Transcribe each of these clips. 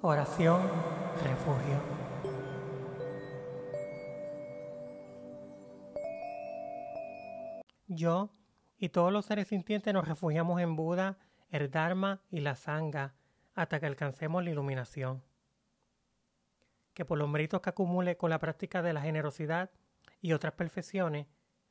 Oración, refugio. Yo y todos los seres sintientes nos refugiamos en Buda, el Dharma y la Sangha hasta que alcancemos la iluminación. Que por los méritos que acumule con la práctica de la generosidad y otras perfecciones,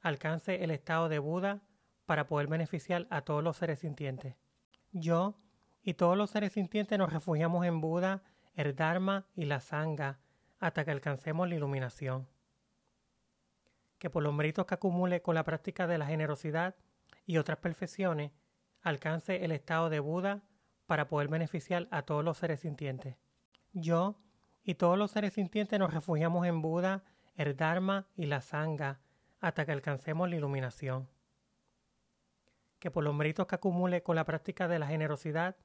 alcance el estado de Buda para poder beneficiar a todos los seres sintientes. Yo y todos los seres sintientes nos refugiamos en Buda, el Dharma y la Sangha hasta que alcancemos la iluminación. Que por los méritos que acumule con la práctica de la generosidad y otras perfecciones, alcance el estado de Buda para poder beneficiar a todos los seres sintientes. Yo y todos los seres sintientes nos refugiamos en Buda, el Dharma y la Sangha hasta que alcancemos la iluminación. Que por los méritos que acumule con la práctica de la generosidad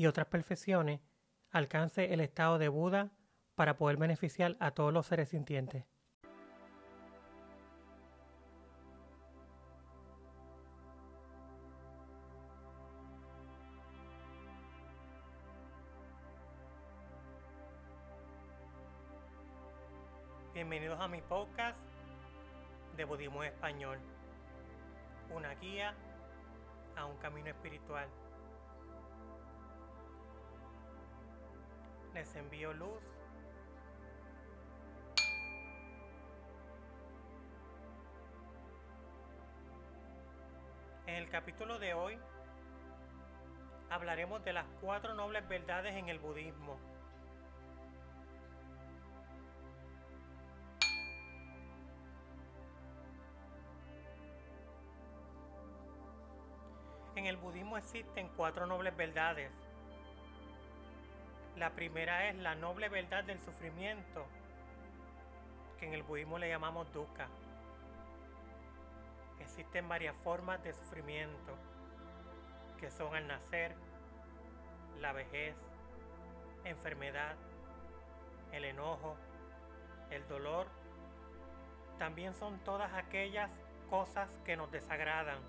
y otras perfecciones, alcance el estado de Buda para poder beneficiar a todos los seres sintientes. Bienvenidos a mi podcast de Budismo Español, una guía a un camino espiritual. Les envío luz. En el capítulo de hoy hablaremos de las cuatro nobles verdades en el budismo. En el budismo existen cuatro nobles verdades la primera es la noble verdad del sufrimiento, que en el budismo le llamamos dukkha. Existen varias formas de sufrimiento, que son el nacer, la vejez, enfermedad, el enojo, el dolor. También son todas aquellas cosas que nos desagradan.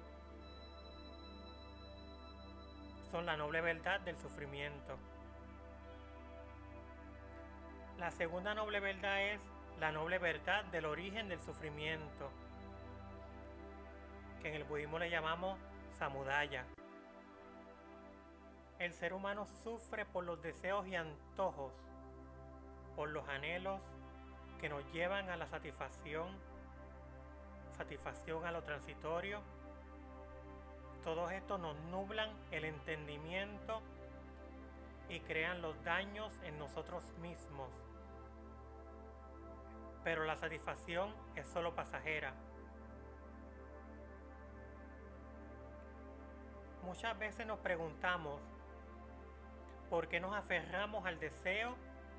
Son la noble verdad del sufrimiento. La segunda noble verdad es la noble verdad del origen del sufrimiento, que en el budismo le llamamos samudaya. El ser humano sufre por los deseos y antojos, por los anhelos que nos llevan a la satisfacción, satisfacción a lo transitorio. Todos estos nos nublan el entendimiento y crean los daños en nosotros mismos pero la satisfacción es solo pasajera. Muchas veces nos preguntamos por qué nos aferramos al deseo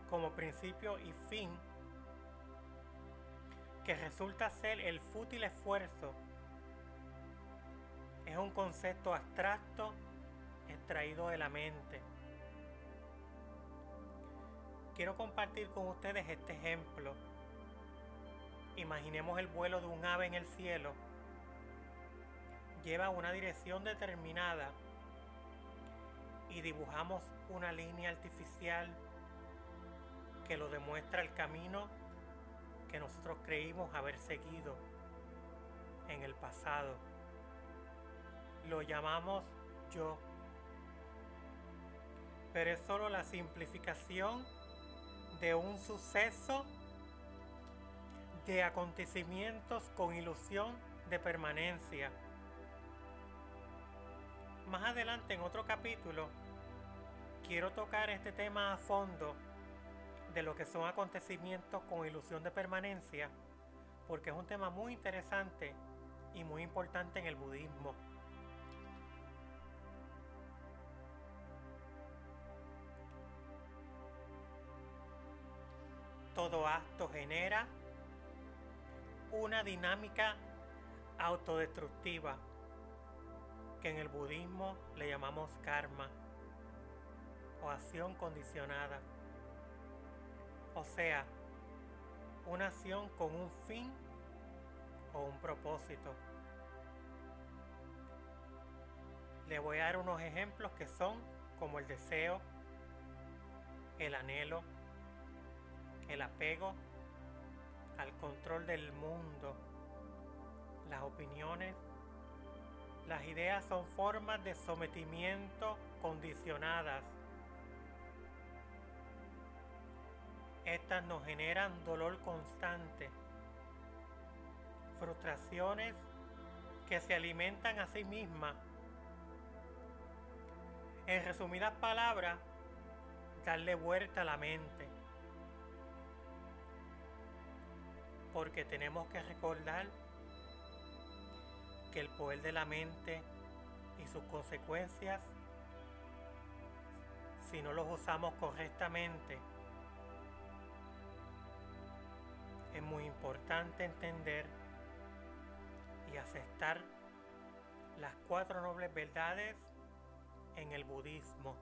como principio y fin, que resulta ser el fútil esfuerzo. Es un concepto abstracto extraído de la mente. Quiero compartir con ustedes este ejemplo Imaginemos el vuelo de un ave en el cielo. Lleva una dirección determinada y dibujamos una línea artificial que lo demuestra el camino que nosotros creímos haber seguido en el pasado. Lo llamamos yo. Pero es solo la simplificación de un suceso de acontecimientos con ilusión de permanencia. Más adelante en otro capítulo quiero tocar este tema a fondo de lo que son acontecimientos con ilusión de permanencia porque es un tema muy interesante y muy importante en el budismo. Todo acto genera una dinámica autodestructiva que en el budismo le llamamos karma o acción condicionada. O sea, una acción con un fin o un propósito. Le voy a dar unos ejemplos que son como el deseo, el anhelo, el apego al control del mundo, las opiniones, las ideas son formas de sometimiento condicionadas. Estas nos generan dolor constante, frustraciones que se alimentan a sí mismas. En resumidas palabras, darle vuelta a la mente. Porque tenemos que recordar que el poder de la mente y sus consecuencias, si no los usamos correctamente, es muy importante entender y aceptar las cuatro nobles verdades en el budismo.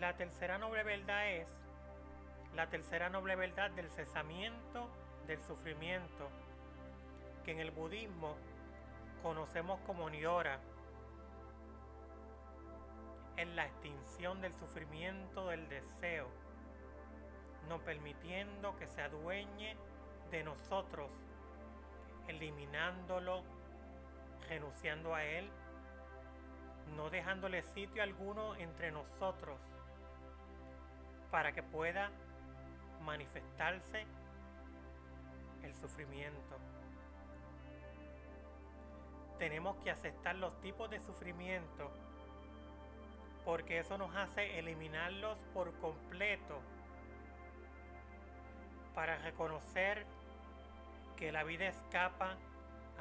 La tercera noble verdad es la tercera noble verdad del cesamiento del sufrimiento, que en el budismo conocemos como Niora, es la extinción del sufrimiento del deseo, no permitiendo que se adueñe de nosotros, eliminándolo, renunciando a él, no dejándole sitio alguno entre nosotros para que pueda manifestarse el sufrimiento. Tenemos que aceptar los tipos de sufrimiento porque eso nos hace eliminarlos por completo para reconocer que la vida escapa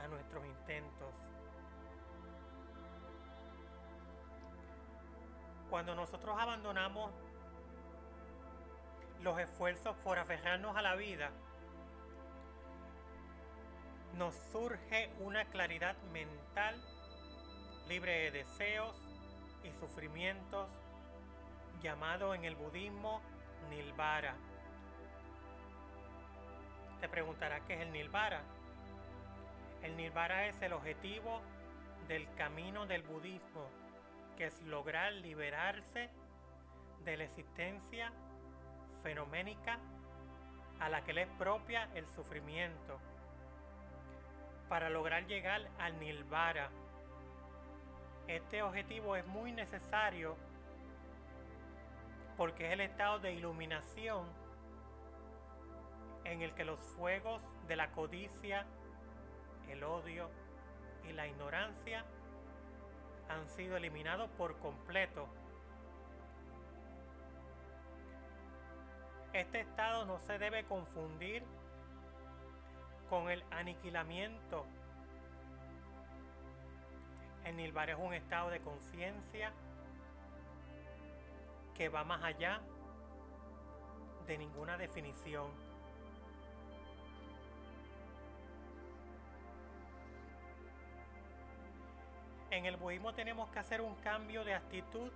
a nuestros intentos. Cuando nosotros abandonamos los esfuerzos por aferrarnos a la vida, nos surge una claridad mental libre de deseos y sufrimientos llamado en el budismo Nilvara. Te preguntarás qué es el Nilvara. El Nilvara es el objetivo del camino del budismo, que es lograr liberarse de la existencia fenoménica a la que le es propia el sufrimiento para lograr llegar al Nilvara. Este objetivo es muy necesario porque es el estado de iluminación en el que los fuegos de la codicia, el odio y la ignorancia han sido eliminados por completo. Este estado no se debe confundir con el aniquilamiento. El Nirvana es un estado de conciencia que va más allá de ninguna definición. En el budismo tenemos que hacer un cambio de actitud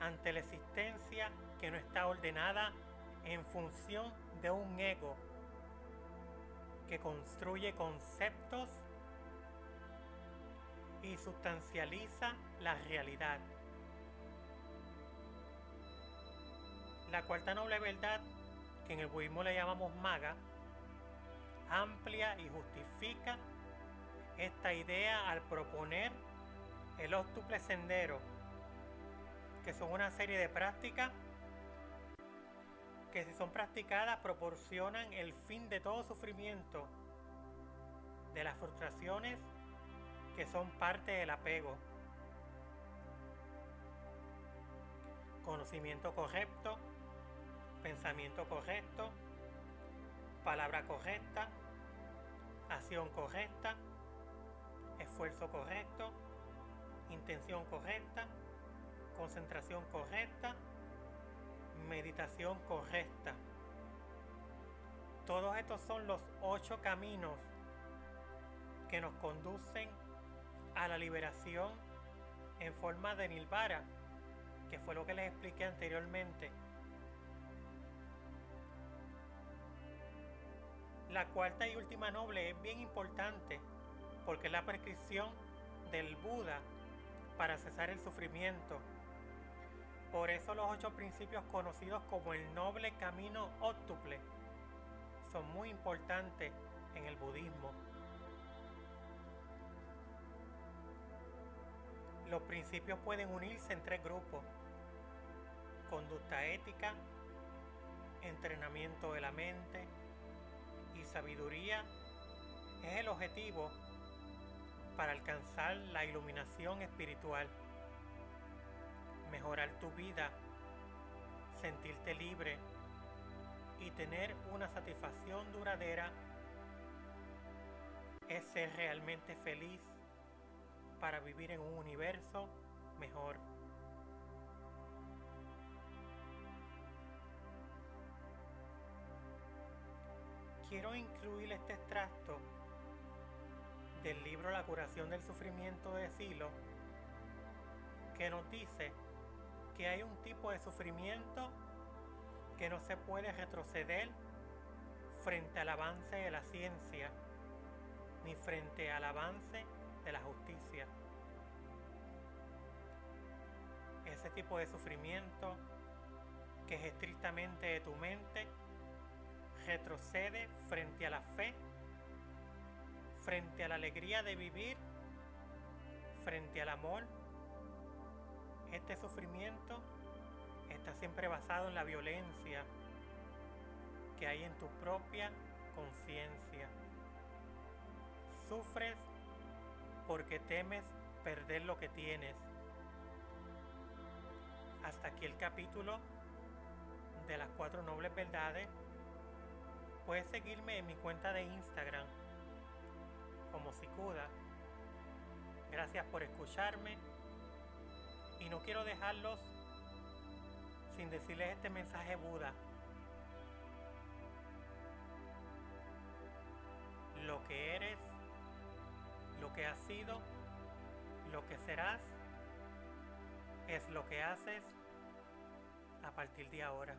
ante la existencia que no está ordenada en función de un ego que construye conceptos y sustancializa la realidad. La cuarta noble verdad, que en el budismo le llamamos maga, amplia y justifica esta idea al proponer el octuple sendero, que son una serie de prácticas que si son practicadas proporcionan el fin de todo sufrimiento, de las frustraciones que son parte del apego. Conocimiento correcto, pensamiento correcto, palabra correcta, acción correcta, esfuerzo correcto, intención correcta, concentración correcta, meditación correcta. Todos estos son los ocho caminos que nos conducen a la liberación en forma de Nilvara, que fue lo que les expliqué anteriormente. La cuarta y última noble es bien importante porque es la prescripción del Buda para cesar el sufrimiento. Por eso los ocho principios conocidos como el noble camino óctuple son muy importantes en el budismo. Los principios pueden unirse en tres grupos. Conducta ética, entrenamiento de la mente y sabiduría es el objetivo para alcanzar la iluminación espiritual, mejorar tu vida, sentirte libre y tener una satisfacción duradera es ser realmente feliz para vivir en un universo mejor. Quiero incluir este extracto del libro La curación del sufrimiento de Silo, que nos dice que hay un tipo de sufrimiento que no se puede retroceder frente al avance de la ciencia, ni frente al avance de la justicia. Ese tipo de sufrimiento que es estrictamente de tu mente, retrocede frente a la fe frente a la alegría de vivir, frente al amor, este sufrimiento está siempre basado en la violencia que hay en tu propia conciencia. Sufres porque temes perder lo que tienes. Hasta aquí el capítulo de las cuatro nobles verdades. Puedes seguirme en mi cuenta de Instagram como Sikuda. Gracias por escucharme y no quiero dejarlos sin decirles este mensaje Buda. Lo que eres, lo que has sido, lo que serás, es lo que haces a partir de ahora.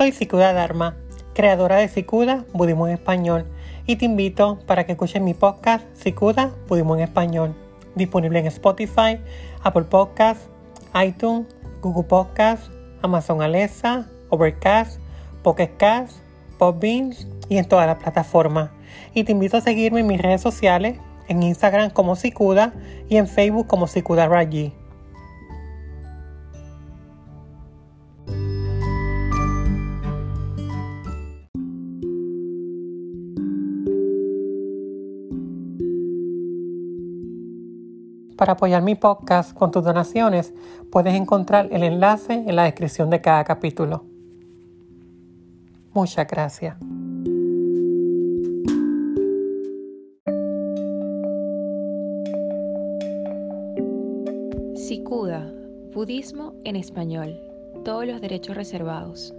Soy Sikuda Dharma, creadora de Sikuda Budismo en Español, y te invito para que escuches mi podcast Sikuda Budismo en Español, disponible en Spotify, Apple Podcasts, iTunes, Google Podcasts, Amazon Alexa, Overcast, Pocket Cast, y en todas las plataformas. Y te invito a seguirme en mis redes sociales, en Instagram como Sikuda y en Facebook como Sikuda Raji. Para apoyar mi podcast con tus donaciones, puedes encontrar el enlace en la descripción de cada capítulo. Muchas gracias. Sikuda, Budismo en español. Todos los derechos reservados.